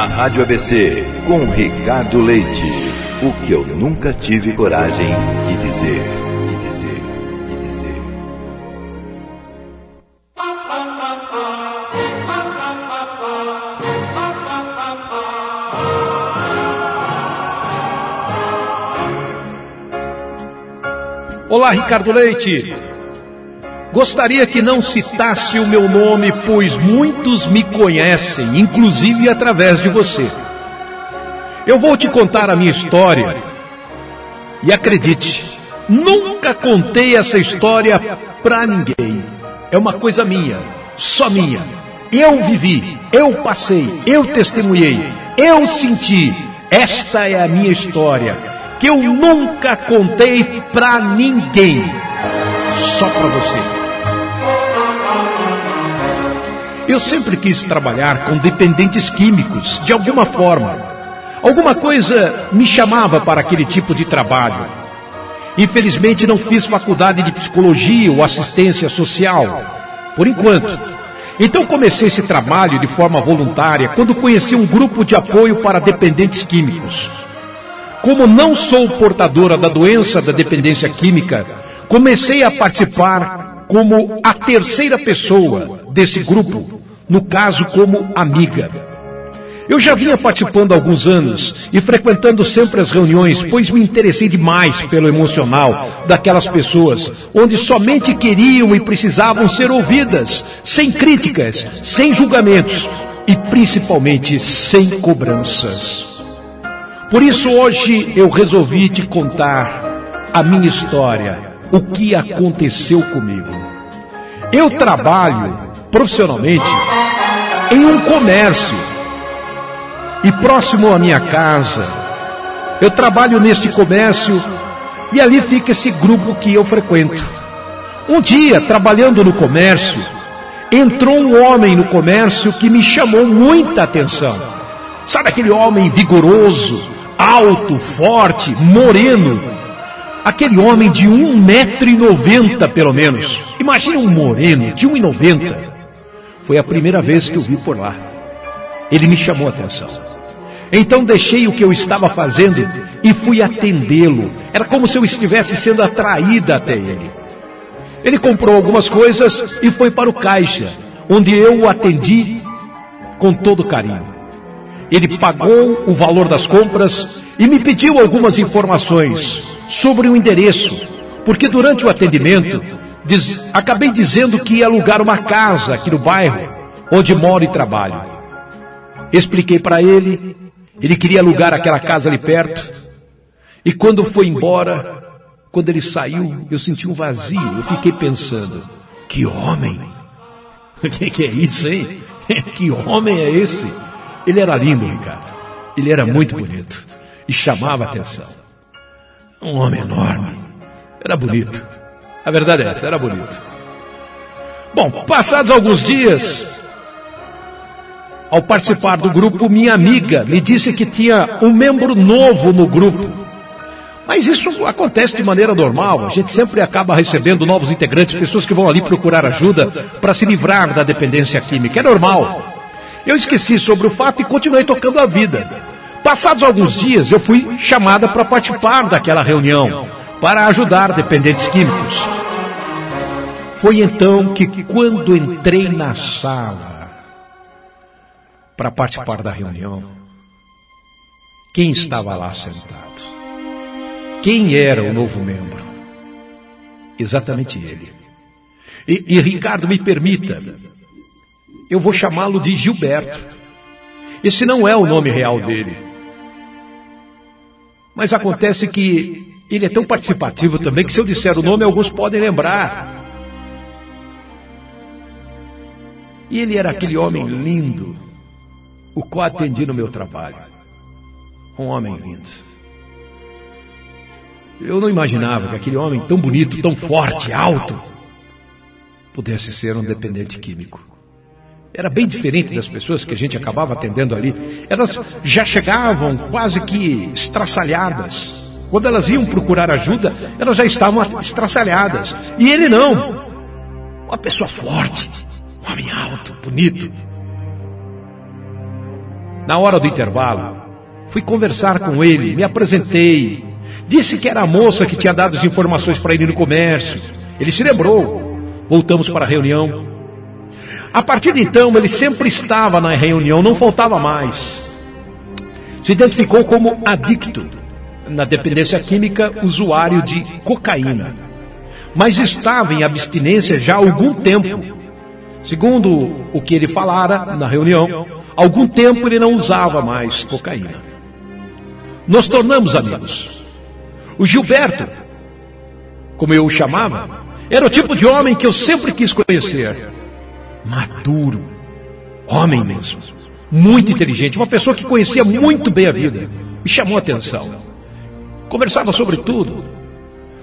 Na Rádio ABC, com Ricardo Leite. O que eu nunca tive coragem de dizer. De dizer. De dizer. Olá, Ricardo Leite. Gostaria que não citasse o meu nome, pois muitos me conhecem, inclusive através de você. Eu vou te contar a minha história. E acredite, nunca contei essa história pra ninguém. É uma coisa minha, só minha. Eu vivi, eu passei, eu testemunhei, eu senti. Esta é a minha história, que eu nunca contei pra ninguém. Só pra você. Eu sempre quis trabalhar com dependentes químicos, de alguma forma. Alguma coisa me chamava para aquele tipo de trabalho. Infelizmente não fiz faculdade de psicologia ou assistência social. Por enquanto. Então comecei esse trabalho de forma voluntária quando conheci um grupo de apoio para dependentes químicos. Como não sou portadora da doença da dependência química, comecei a participar como a terceira pessoa desse grupo no caso como amiga. Eu já vinha participando há alguns anos e frequentando sempre as reuniões, pois me interessei demais pelo emocional daquelas pessoas, onde somente queriam e precisavam ser ouvidas, sem críticas, sem julgamentos e principalmente sem cobranças. Por isso hoje eu resolvi te contar a minha história, o que aconteceu comigo. Eu trabalho profissionalmente em um comércio e próximo à minha casa. Eu trabalho neste comércio e ali fica esse grupo que eu frequento. Um dia, trabalhando no comércio, entrou um homem no comércio que me chamou muita atenção. Sabe aquele homem vigoroso, alto, forte, moreno? Aquele homem de um metro e noventa, pelo menos. Imagina um moreno de um e noventa. Foi a primeira vez que o vi por lá. Ele me chamou a atenção. Então deixei o que eu estava fazendo e fui atendê-lo. Era como se eu estivesse sendo atraída até ele. Ele comprou algumas coisas e foi para o caixa, onde eu o atendi com todo carinho. Ele pagou o valor das compras e me pediu algumas informações sobre o endereço, porque durante o atendimento Diz, acabei dizendo que ia alugar uma casa aqui no bairro, onde moro e trabalho. Expliquei para ele, ele queria alugar aquela casa ali perto. E quando foi embora, quando ele saiu, eu senti um vazio. Eu fiquei pensando, que homem! O que, que é isso, hein? que homem é esse? Ele era lindo, Ricardo. Ele era muito bonito. E chamava atenção. Um homem enorme. Era bonito. A verdade é essa, era bonito. Bom, passados alguns dias, ao participar do grupo, minha amiga me disse que tinha um membro novo no grupo. Mas isso acontece de maneira normal. A gente sempre acaba recebendo novos integrantes, pessoas que vão ali procurar ajuda para se livrar da dependência química. É normal. Eu esqueci sobre o fato e continuei tocando a vida. Passados alguns dias, eu fui chamada para participar daquela reunião para ajudar dependentes químicos. Foi então que, quando entrei na sala para participar da reunião, quem estava lá sentado? Quem era o novo membro? Exatamente ele. E, e Ricardo, me permita, eu vou chamá-lo de Gilberto. Esse não é o nome real dele. Mas acontece que ele é tão participativo também que se eu disser o nome, alguns podem lembrar. E ele era aquele homem lindo, o qual atendi no meu trabalho. Um homem lindo. Eu não imaginava que aquele homem tão bonito, tão forte, alto, pudesse ser um dependente químico. Era bem diferente das pessoas que a gente acabava atendendo ali. Elas já chegavam quase que estraçalhadas, quando elas iam procurar ajuda, elas já estavam estraçalhadas. E ele não. Uma pessoa forte, um homem alto, bonito. Na hora do intervalo, fui conversar com ele, me apresentei. Disse que era a moça que tinha dado as informações para ele no comércio. Ele se lembrou. Voltamos para a reunião. A partir de então, ele sempre estava na reunião, não faltava mais. Se identificou como adicto, na dependência química, usuário de cocaína. Mas estava em abstinência já há algum tempo. Segundo o que ele falara na reunião, algum tempo ele não usava mais cocaína. Nos tornamos amigos. O Gilberto, como eu o chamava, era o tipo de homem que eu sempre quis conhecer maduro, homem mesmo, muito inteligente, uma pessoa que conhecia muito bem a vida. Me chamou a atenção. Conversava sobre tudo.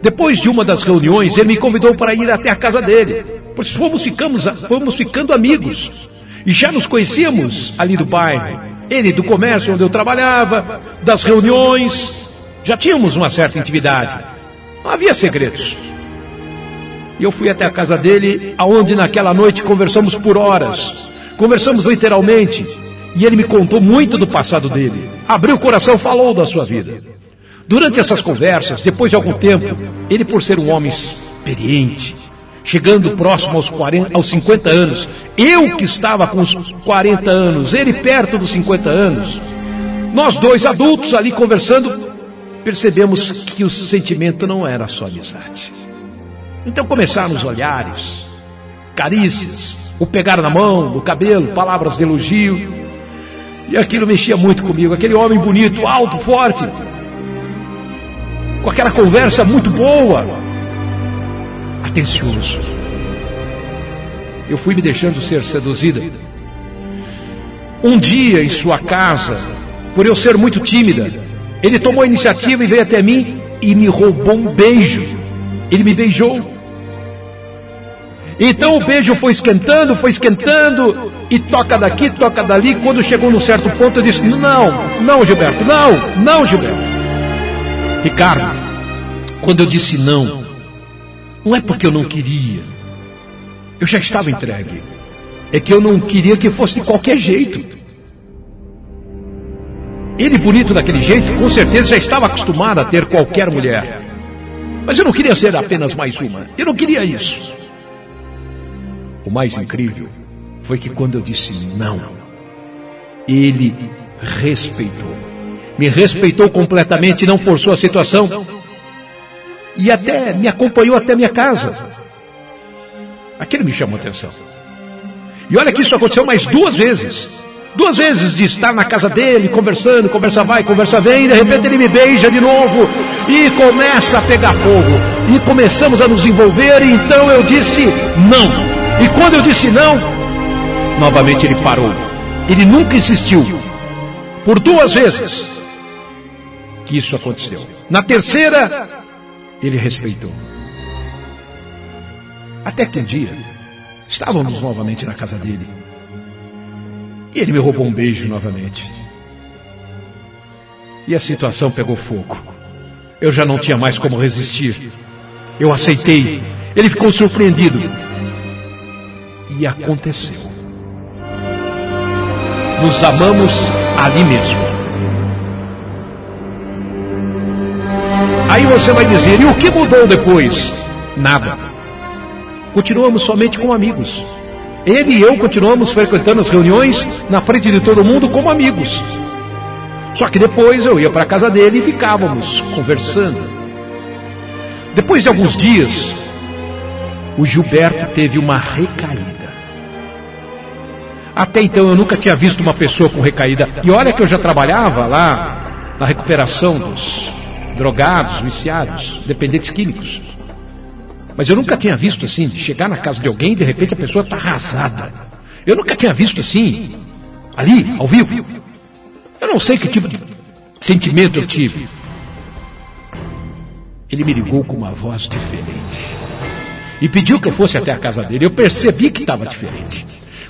Depois de uma das reuniões, ele me convidou para ir até a casa dele, pois fomos, ficamos, fomos ficando amigos. E já nos conhecíamos ali do bairro. Ele do comércio onde eu trabalhava, das reuniões. Já tínhamos uma certa intimidade. Não havia segredos. E eu fui até a casa dele, aonde naquela noite conversamos por horas. Conversamos literalmente. E ele me contou muito do passado dele. Abriu o coração, falou da sua vida. Durante essas conversas, depois de algum tempo, ele por ser um homem experiente, chegando próximo aos, 40, aos 50 anos, eu que estava com os 40 anos, ele perto dos 50 anos, nós dois adultos ali conversando, percebemos que o sentimento não era só amizade. Então começaram os olhares, carícias, o pegar na mão, no cabelo, palavras de elogio. E aquilo mexia muito comigo. Aquele homem bonito, alto, forte, com aquela conversa muito boa, atencioso. Eu fui me deixando ser seduzida. Um dia em sua casa, por eu ser muito tímida, ele tomou a iniciativa e veio até mim e me roubou um beijo. Ele me beijou. Então o beijo foi esquentando, foi esquentando, e toca daqui, toca dali. Quando chegou num certo ponto, eu disse: Não, não, Gilberto, não, não, Gilberto. Ricardo, quando eu disse não, não é porque eu não queria, eu já estava entregue. É que eu não queria que fosse de qualquer jeito. Ele, bonito daquele jeito, com certeza já estava acostumado a ter qualquer mulher. Mas eu não queria ser apenas mais uma. Eu não queria isso. O mais incrível foi que quando eu disse não, ele respeitou. Me respeitou completamente, não forçou a situação. E até me acompanhou até minha casa. Aquilo me chamou atenção. E olha que isso aconteceu mais duas vezes. Duas vezes de estar na casa dele, conversando, conversa vai, conversa vem, e de repente ele me beija de novo e começa a pegar fogo. E começamos a nos envolver, e então eu disse não. E quando eu disse não, novamente ele parou. Ele nunca insistiu. Por duas vezes que isso aconteceu. Na terceira, ele respeitou. Até que um dia, estávamos novamente na casa dele. E ele me roubou um beijo novamente. E a situação pegou fogo. Eu já não tinha mais como resistir. Eu aceitei. Ele ficou surpreendido. E aconteceu. Nos amamos ali mesmo. Você vai dizer, e o que mudou depois? Nada. Continuamos somente como amigos. Ele e eu continuamos frequentando as reuniões na frente de todo mundo como amigos. Só que depois eu ia para a casa dele e ficávamos conversando. Depois de alguns dias, o Gilberto teve uma recaída. Até então eu nunca tinha visto uma pessoa com recaída. E olha que eu já trabalhava lá na recuperação dos drogados, viciados, dependentes químicos. Mas eu nunca tinha visto assim, de chegar na casa de alguém e de repente a pessoa está arrasada. Eu nunca tinha visto assim, ali, ao vivo. Eu não sei que tipo de sentimento eu tive. Ele me ligou com uma voz diferente. E pediu que eu fosse até a casa dele. Eu percebi que estava diferente.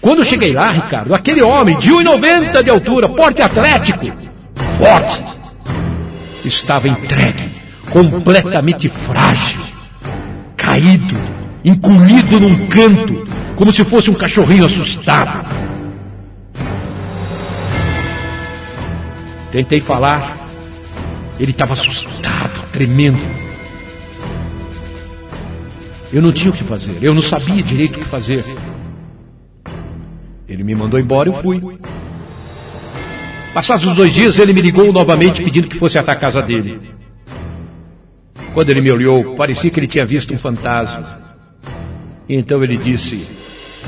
Quando eu cheguei lá, Ricardo, aquele homem de 1,90 de altura, porte atlético, forte, estava entregue, completamente frágil, caído, encolhido num canto, como se fosse um cachorrinho assustado. Tentei falar. Ele estava assustado, tremendo. Eu não tinha o que fazer, eu não sabia direito o que fazer. Ele me mandou embora e eu fui. Passados os dois dias, ele me ligou novamente pedindo que fosse até a casa dele. Quando ele me olhou, parecia que ele tinha visto um fantasma. Então ele disse: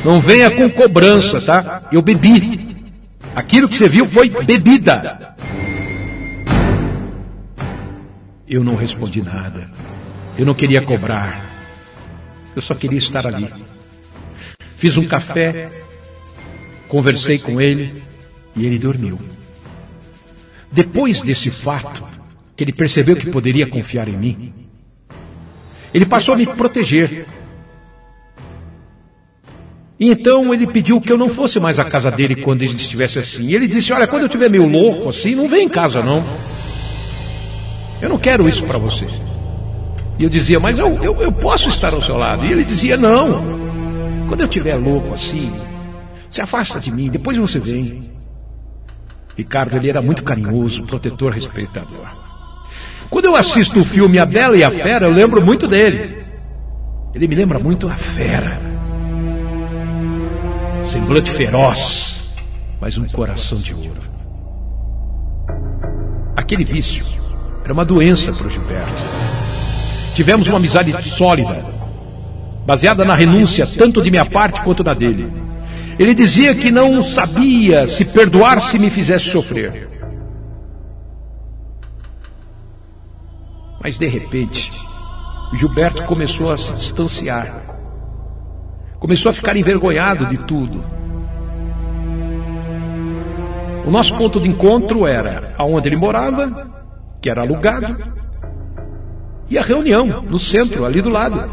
Não venha com cobrança, tá? Eu bebi. Aquilo que você viu foi bebida. Eu não respondi nada. Eu não queria cobrar. Eu só queria estar ali. Fiz um café, conversei com ele e ele dormiu. Depois desse fato, que ele percebeu que poderia confiar em mim, ele passou a me proteger. E então ele pediu que eu não fosse mais à casa dele quando ele estivesse assim. E ele disse: Olha, quando eu estiver meio louco assim, não vem em casa não. Eu não quero isso para você. E eu dizia: Mas eu, eu, eu posso estar ao seu lado. E ele dizia: Não. Quando eu estiver louco assim, se afasta de mim, depois você vem. Ricardo, ele era muito carinhoso, protetor, respeitador. Quando eu assisto o filme A Bela e a Fera, eu lembro muito dele. Ele me lembra muito a fera. Semblante feroz, mas um coração de ouro. Aquele vício era uma doença para o Gilberto. Tivemos uma amizade sólida, baseada na renúncia tanto de minha parte quanto na dele. Ele dizia que não sabia se perdoar se me fizesse sofrer. Mas de repente, Gilberto começou a se distanciar. Começou a ficar envergonhado de tudo. O nosso ponto de encontro era aonde ele morava, que era alugado, e a reunião no centro, ali do lado.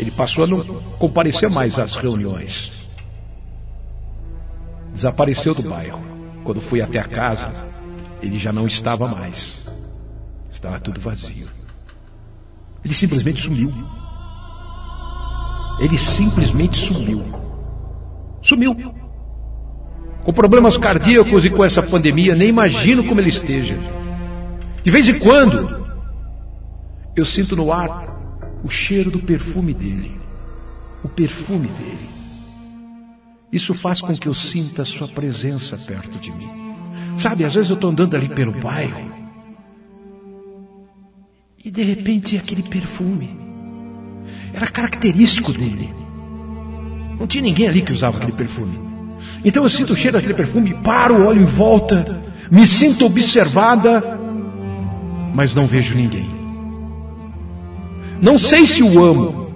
Ele passou a não comparecer mais às reuniões. Desapareceu do bairro. Quando fui até a casa, ele já não estava mais. Estava tudo vazio. Ele simplesmente sumiu. Ele simplesmente sumiu. Sumiu. Com problemas cardíacos e com essa pandemia, nem imagino como ele esteja. De vez em quando, eu sinto no ar o cheiro do perfume dele. O perfume dele. Isso faz com que eu sinta a sua presença perto de mim. Sabe, às vezes eu estou andando ali pelo bairro e de repente aquele perfume era característico dele. Não tinha ninguém ali que usava aquele perfume. Então eu sinto o cheiro daquele perfume, paro, olho em volta, me sinto observada, mas não vejo ninguém. Não sei se o amo,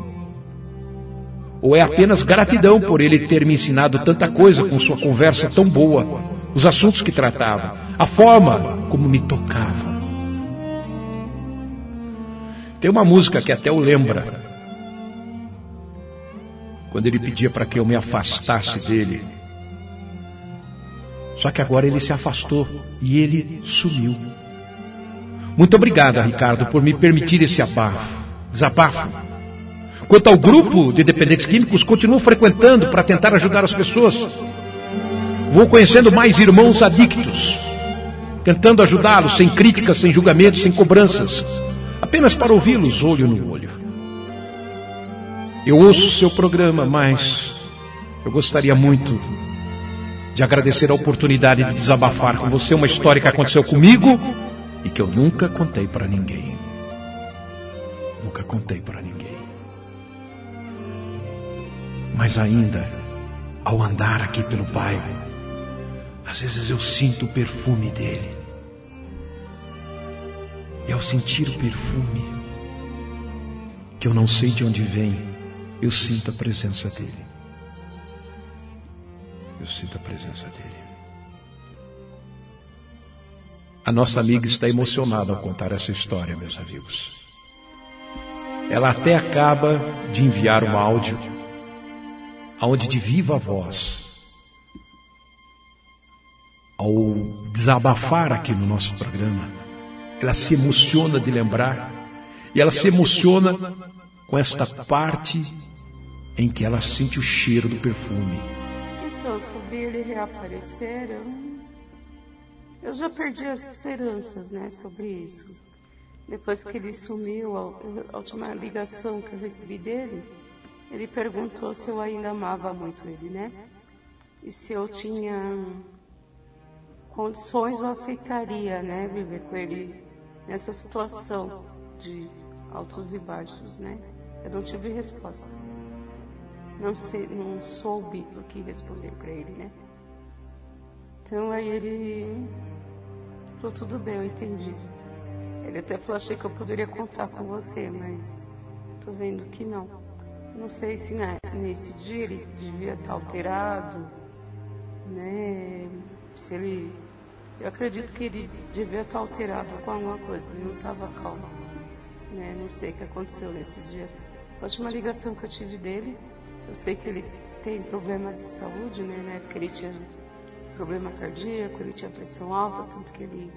ou é apenas gratidão por ele ter me ensinado tanta coisa com sua conversa tão boa, os assuntos que tratava, a forma como me tocava. Tem uma música que até o lembra, quando ele pedia para que eu me afastasse dele. Só que agora ele se afastou e ele sumiu. Muito obrigada, Ricardo, por me permitir esse abafo desabafo. Quanto ao grupo de dependentes químicos, continuo frequentando para tentar ajudar as pessoas. Vou conhecendo mais irmãos adictos, tentando ajudá-los sem críticas, sem julgamentos, sem cobranças, apenas para ouvi-los olho no olho. Eu ouço seu programa, mas eu gostaria muito de agradecer a oportunidade de desabafar com você uma história que aconteceu comigo e que eu nunca contei para ninguém nunca contei para ninguém. Mas ainda, ao andar aqui pelo bairro, às vezes eu sinto o perfume dele. E ao sentir o perfume, que eu não sei de onde vem, eu sinto a presença dele. Eu sinto a presença dele. A nossa amiga está emocionada ao contar essa história, meus amigos. Ela até acaba de enviar um áudio aonde de viva voz, ao desabafar aqui no nosso programa, ela se emociona de lembrar e ela se emociona com esta parte em que ela sente o cheiro do perfume. Então, subir e reapareceram. Eu já perdi as esperanças, né, sobre isso. Depois que ele sumiu, a última ligação que eu recebi dele, ele perguntou se eu ainda amava muito ele, né? E se eu tinha condições, eu aceitaria, né, viver com ele nessa situação de altos e baixos, né? Eu não tive resposta. Não, sei, não soube o que responder para ele, né? Então aí ele falou, tudo bem, eu entendi. Ele até falou, achei que eu poderia contar com você, mas tô vendo que não. Não sei se na, nesse dia ele devia estar alterado, né? Se ele. Eu acredito que ele devia estar alterado com alguma coisa, ele não estava calmo. Né? Não sei o que aconteceu nesse dia. A última ligação que eu tive dele, eu sei que ele tem problemas de saúde, né? Na época ele tinha problema cardíaco, ele tinha pressão alta, tanto que ele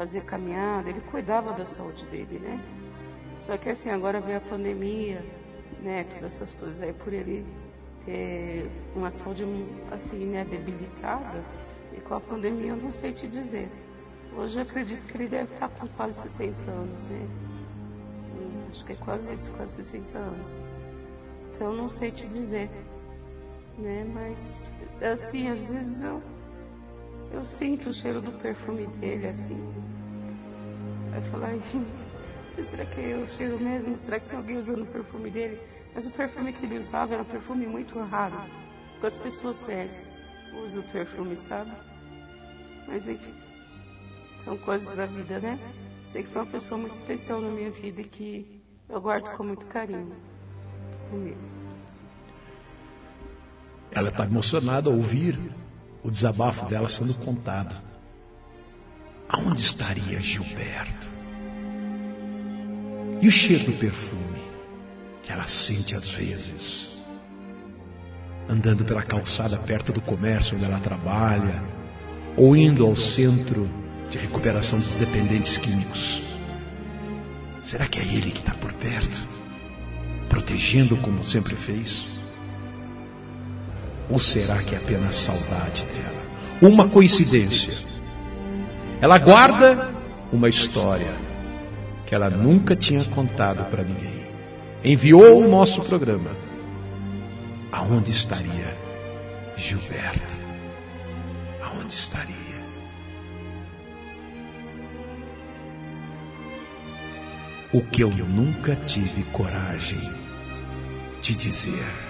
fazia caminhada, ele cuidava da saúde dele, né? Só que assim, agora veio a pandemia, né? Todas essas coisas aí, por ele ter uma saúde assim, né, debilitada, e com a pandemia eu não sei te dizer. Hoje eu acredito que ele deve estar com quase 60 anos, né? Hum, acho que é quase isso, quase 60 anos. Então eu não sei te dizer, né? Mas assim, às vezes eu eu sinto o cheiro do perfume dele, assim. Aí falar, será que o cheiro mesmo? Será que tem alguém usando o perfume dele? Mas o perfume que ele usava era um perfume muito raro. Que as pessoas conhecem. Usa o perfume, sabe? Mas enfim. São coisas da vida, né? Sei que foi uma pessoa muito especial na minha vida e que eu guardo com muito carinho comigo. Ela está emocionada ao ouvir o desabafo dela sendo contado. Aonde estaria Gilberto? E o cheiro do perfume que ela sente às vezes, andando pela calçada perto do comércio onde ela trabalha, ou indo ao centro de recuperação dos dependentes químicos. Será que é ele que está por perto, protegendo como sempre fez? Ou será que é apenas saudade dela? Uma coincidência. Ela guarda uma história que ela nunca tinha contado para ninguém. Enviou o nosso programa. Aonde estaria Gilberto? Aonde estaria? O que eu nunca tive coragem de dizer.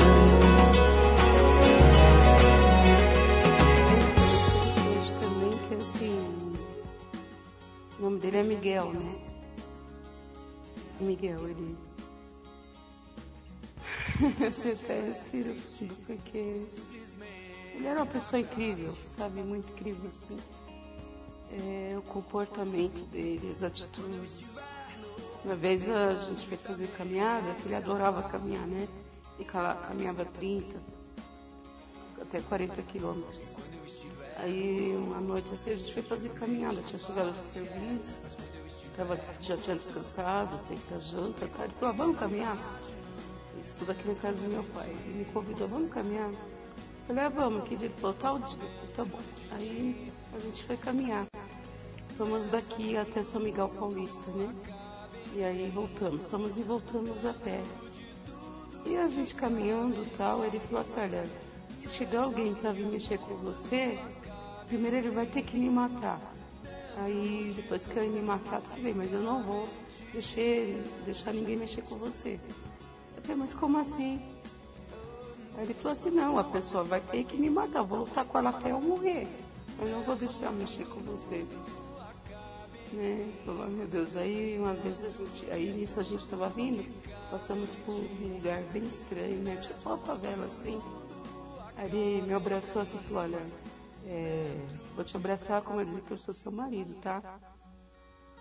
É Miguel, né? Miguel, ele Você até respira fundo, porque ele era uma pessoa incrível, sabe? Muito incrível, assim. É, o comportamento dele, as atitudes. Uma vez a gente foi fazer caminhada, ele adorava caminhar, né? E caminhava 30, até 40 quilômetros. Aí uma noite assim a gente foi fazer caminhada, tinha chegado do serviço, tava, já tinha descansado, feito a janta, tá? ele falou, ah, vamos caminhar? Isso tudo aqui na casa do meu pai. Ele me convidou, vamos caminhar? Eu falei, ah, vamos, que dia? Ele falou, tal dia. Tá bom. Aí a gente foi caminhar. Fomos daqui até São Miguel Paulista, né? E aí voltamos, fomos e voltamos a pé. E a gente caminhando tal, ele falou assim, olha, se chegar alguém para vir mexer com você, primeiro ele vai ter que me matar. Aí depois que ele me matar, tudo bem, mas eu não vou deixar, deixar ninguém mexer com você. Eu falei, mas como assim? Aí ele falou assim, não, a pessoa vai ter que me matar, vou lutar com ela até eu morrer. Eu não vou deixar mexer com você. Né? Falou, meu Deus, aí uma vez a gente, aí nisso a gente estava vindo, passamos por um lugar bem estranho, né? Tipo uma favela assim. Aí ele me abraçou assim e falou, olha, é, vou te abraçar como eu dizer que eu sou seu marido, tá?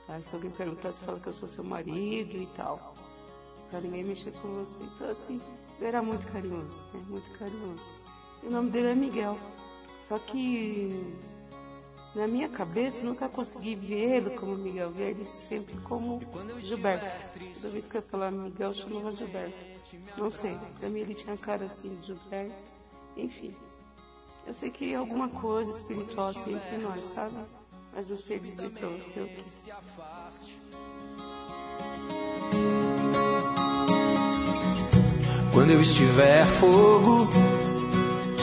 Aí se alguém perguntar, você fala que eu sou seu marido e tal pra ninguém mexer com você. Então, assim, ele era muito carinhoso, né? Muito carinhoso. E o nome dele é Miguel. Só que na minha cabeça nunca consegui vê-lo como Miguel, ver ele sempre como Gilberto. Toda vez que eu falava Miguel, eu chamava Gilberto. Não sei, pra mim ele tinha cara assim de Gilberto. Enfim, eu sei que alguma coisa espiritual assim entre nós, sabe? Mas eu sei dizer pra você o que. Quando eu estiver fogo,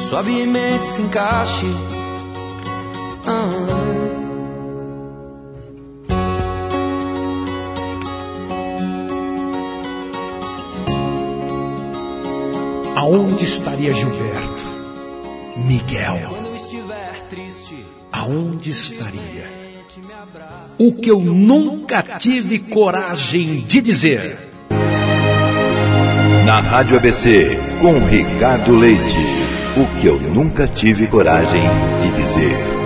sobe em mente, se encaixe. Ah. Aonde estaria Gilberto? Miguel. Aonde estaria? O que eu nunca tive coragem de dizer na Rádio ABC, com Ricardo Leite. O que eu nunca tive coragem de dizer.